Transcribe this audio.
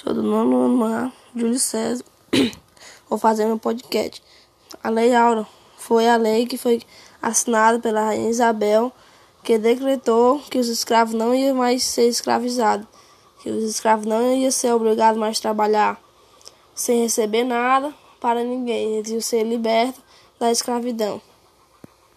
Sou do nono ano A, Júlio César. Vou fazer meu podcast. A Lei Aura foi a lei que foi assinada pela Rainha Isabel, que decretou que os escravos não iam mais ser escravizados, que os escravos não iam ser obrigados mais a trabalhar sem receber nada para ninguém, eles iam ser libertos da escravidão.